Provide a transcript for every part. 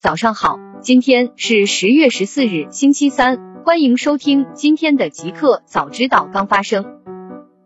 早上好，今天是十月十四日，星期三，欢迎收听今天的极客早知道刚发生。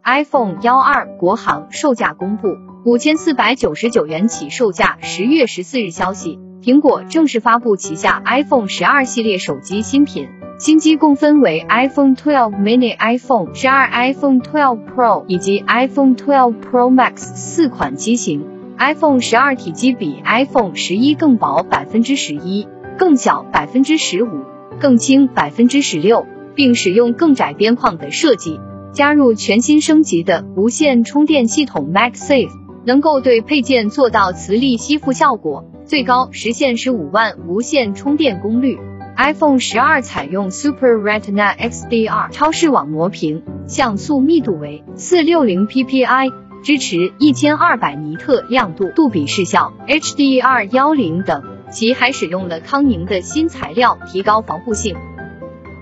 iPhone 幺二国行售价公布，五千四百九十九元起售价。十月十四日消息，苹果正式发布旗下 iPhone 十二系列手机新品，新机共分为 iPhone 12 mini、iPhone 十二、iPhone 12 Pro 以及 iPhone 12 Pro Max 四款机型。iPhone 十二体积比 iPhone 十一更薄百分之十一，更小百分之十五，更轻百分之十六，并使用更窄边框的设计，加入全新升级的无线充电系统 MagSafe，能够对配件做到磁力吸附效果，最高实现十五万无线充电功率。iPhone 十二采用 Super Retina XDR 超视网膜屏，像素密度为四六零 PPI。支持一千二百尼特亮度、杜比视效、HDR 幺零等，其还使用了康宁的新材料，提高防护性。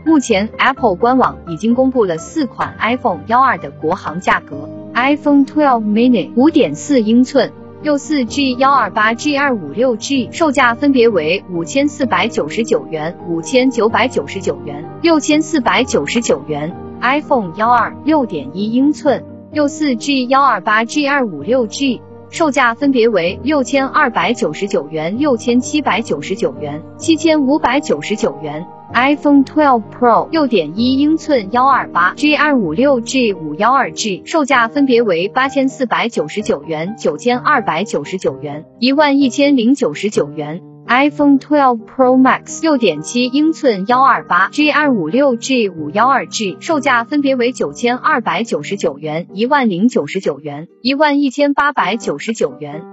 目前，Apple 官网已经公布了四款 iPhone 幺二的国行价格：iPhone 12 mini 五点四英寸，六四 G 幺二八 G 二五六 G，售价分别为五千四百九十九元、五千九百九十九元、六千四百九十九元；iPhone 幺二六点一英寸。六四 G 幺二八 G 二五六 G，售价分别为六千二百九十九元、六千七百九十九元、七千五百九十九元。iPhone 12 Pro 六点一英寸幺二八 G 二五六 G 五幺二 G，售价分别为八千四百九十九元、九千二百九十九元、一万一千零九十九元。iPhone 12 Pro Max 六点七英寸幺二八 G 二五六 G 五幺二 G，售价分别为九千二百九十九元、一万零九十九元、一万一千八百九十九元。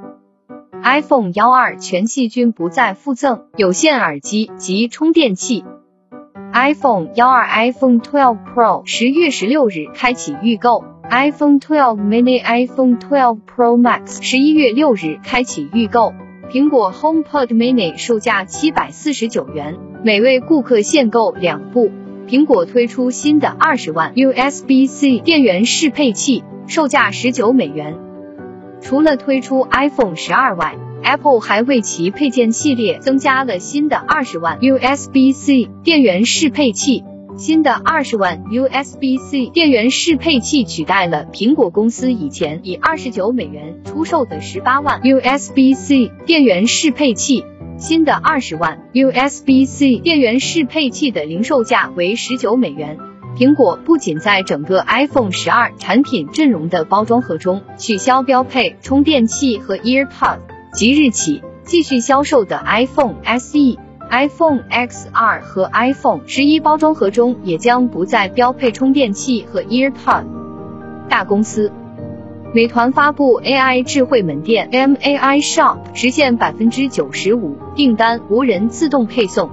iPhone 幺二全系均不再附赠有线耳机及充电器。iPhone 幺二 iPhone 12 Pro 十月十六日开启预购，iPhone 12 mini、iPhone 12 Pro Max 十一月六日开启预购。苹果 HomePod Mini 售价七百四十九元，每位顾客限购两部。苹果推出新的二十万 USB-C 电源适配器，售价十九美元。除了推出 iPhone 十二外，Apple 还为其配件系列增加了新的二十万 USB-C 电源适配器。新的二十万 USB-C 电源适配器取代了苹果公司以前以二十九美元出售的十八万 USB-C 电源适配器。新的二十万 USB-C 电源适配器的零售价为十九美元。苹果不仅在整个 iPhone 十二产品阵容的包装盒中取消标配充电器和 EarPod，即日起继续销售的 iPhone SE。iPhone XR 和 iPhone 十一包装盒中也将不再标配充电器和 EarPod。大公司，美团发布 AI 智慧门店 MAI Shop，实现百分之九十五订单无人自动配送。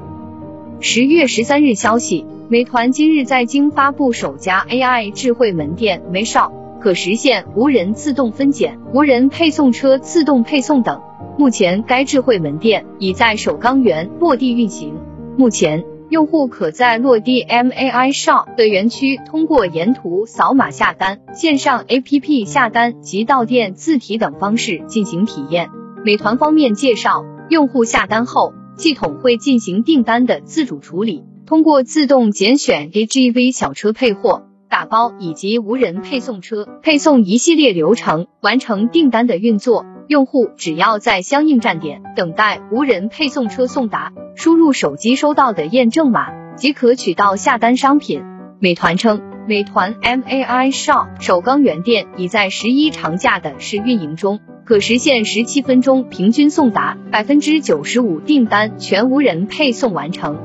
十月十三日消息，美团今日在京发布首家 AI 智慧门店 m Shop，可实现无人自动分拣、无人配送车自动配送等。目前，该智慧门店已在首钢园落地运行。目前，用户可在落地 MAI Shop 的园区通过沿途扫码下单、线上 APP 下单及到店自提等方式进行体验。美团方面介绍，用户下单后，系统会进行订单的自主处理，通过自动拣选 AGV 小车配货、打包以及无人配送车配送一系列流程，完成订单的运作。用户只要在相应站点等待无人配送车送达，输入手机收到的验证码，即可取到下单商品。美团称，美团 MAI Shop 首钢园店已在十一长假的试运营中，可实现十七分钟平均送达，百分之九十五订单全无人配送完成。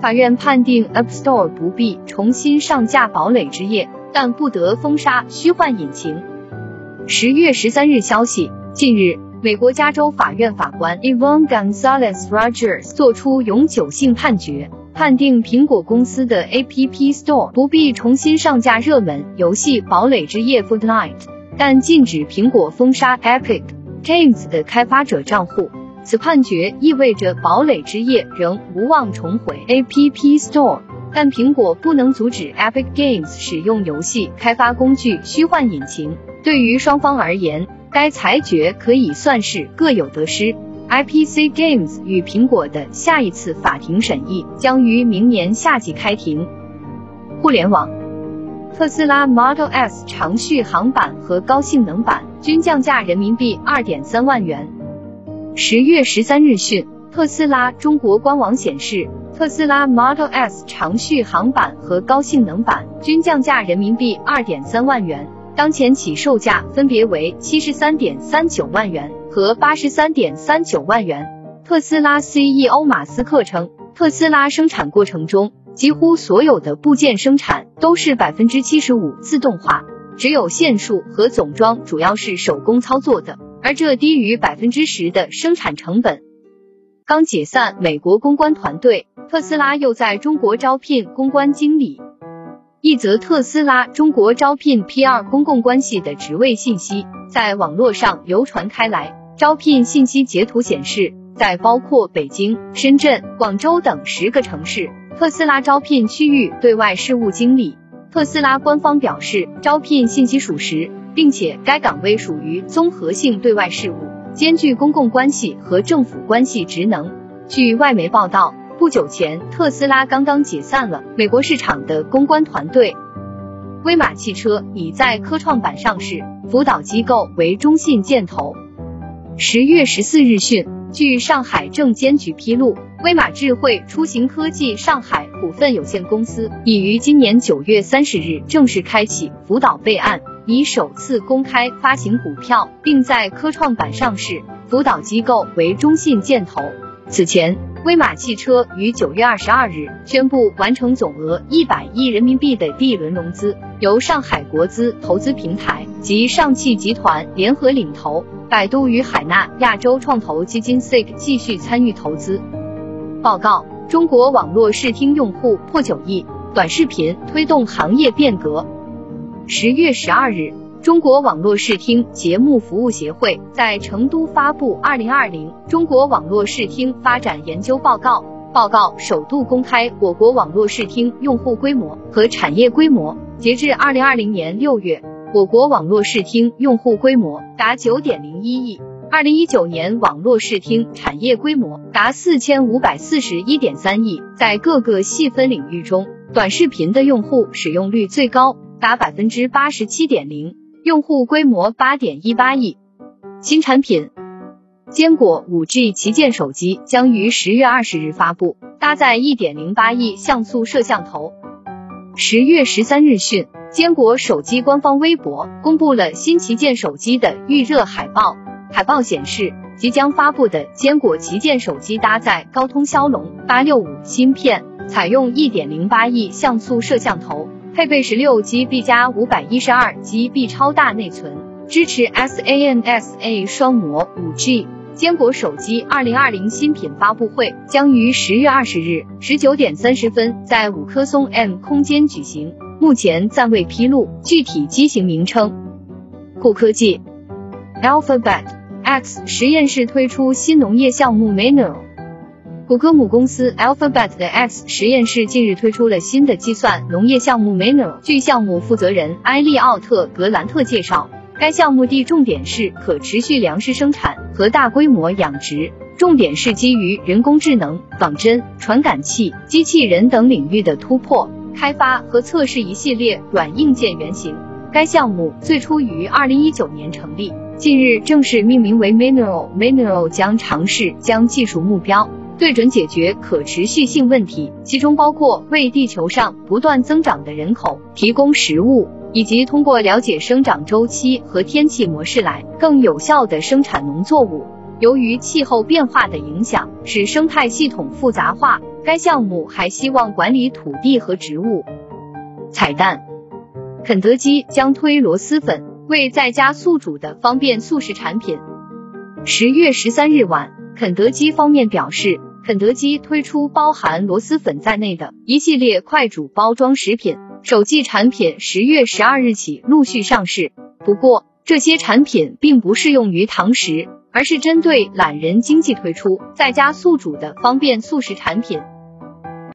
法院判定 App Store 不必重新上架堡垒之夜，但不得封杀虚幻引擎。十月十三日消息。近日，美国加州法院法官 Evan Gonzalez Rogers 作出永久性判决，判定苹果公司的 App Store 不必重新上架热门游戏《堡垒之夜》Fortnite，但禁止苹果封杀 Epic Games 的开发者账户。此判决意味着《堡垒之夜》仍无望重回 App Store，但苹果不能阻止 Epic Games 使用游戏开发工具虚幻引擎。对于双方而言，该裁决可以算是各有得失。IPC Games 与苹果的下一次法庭审议将于明年夏季开庭。互联网，特斯拉 Model S 长续航版和高性能版均降价人民币二点三万元。十月十三日讯，特斯拉中国官网显示，特斯拉 Model S 长续航版和高性能版均降价人民币二点三万元，当前起售价分别为七十三点三九万元。和八十三点三九万元。特斯拉 CEO 马斯克称，特斯拉生产过程中几乎所有的部件生产都是百分之七十五自动化，只有线束和总装主要是手工操作的，而这低于百分之十的生产成本。刚解散美国公关团队，特斯拉又在中国招聘公关经理。一则特斯拉中国招聘 PR 公共关系的职位信息在网络上流传开来。招聘信息截图显示，在包括北京、深圳、广州等十个城市，特斯拉招聘区域对外事务经理。特斯拉官方表示，招聘信息属实，并且该岗位属于综合性对外事务，兼具公共关系和政府关系职能。据外媒报道，不久前特斯拉刚刚解散了美国市场的公关团队。威马汽车已在科创板上市，辅导机构为中信建投。十月十四日讯，据上海证监局披露，威马智慧出行科技上海股份有限公司已于今年九月三十日正式开启辅导备案，拟首次公开发行股票，并在科创板上市，辅导机构为中信建投。此前，威马汽车于九月二十二日宣布完成总额一百亿人民币的第一轮融资，由上海国资投资平台及上汽集团联合领投。百度与海纳亚洲创投基金 SIG 继续参与投资。报告：中国网络视听用户破九亿，短视频推动行业变革。十月十二日，中国网络视听节目服务协会在成都发布《二零二零中国网络视听发展研究报告》，报告首度公开我国网络视听用户规模和产业规模。截至二零二零年六月。我国网络视听用户规模达九点零一亿，二零一九年网络视听产业规模达四千五百四十一点三亿。在各个细分领域中，短视频的用户使用率最高，达百分之八十七点零，用户规模八点一八亿。新产品，坚果五 G 旗舰手机将于十月二十日发布，搭载一点零八亿像素摄像头。十月十三日讯。坚果手机官方微博公布了新旗舰手机的预热海报。海报显示，即将发布的坚果旗舰手机搭载高通骁龙八六五芯片，采用一点零八亿像素摄像头，配备十六 GB 加五百一十二 GB 超大内存，支持 SANSA 双模五 G。坚果手机二零二零新品发布会将于十月二十日十九点三十分在五棵松 M 空间举行。目前暂未披露具体机型名称。酷科技，Alphabet X 实验室推出新农业项目 Mineral。谷歌母公司 Alphabet 的 X 实验室近日推出了新的计算农业项目 Mineral。据项目负责人埃利奥特格兰特介绍，该项目的重点是可持续粮食生产和大规模养殖，重点是基于人工智能、仿真、传感器、机器人等领域的突破。开发和测试一系列软硬件原型。该项目最初于二零一九年成立，近日正式命名为 Mineral。Mineral 将尝试将技术目标对准解决可持续性问题，其中包括为地球上不断增长的人口提供食物，以及通过了解生长周期和天气模式来更有效的生产农作物。由于气候变化的影响，使生态系统复杂化。该项目还希望管理土地和植物。彩蛋：肯德基将推螺蛳粉，为在家速煮的方便速食产品。十月十三日晚，肯德基方面表示，肯德基推出包含螺蛳粉在内的一系列快煮包装食品，首季产品十月十二日起陆续上市。不过，这些产品并不适用于堂食，而是针对懒人经济推出在家速煮的方便速食产品。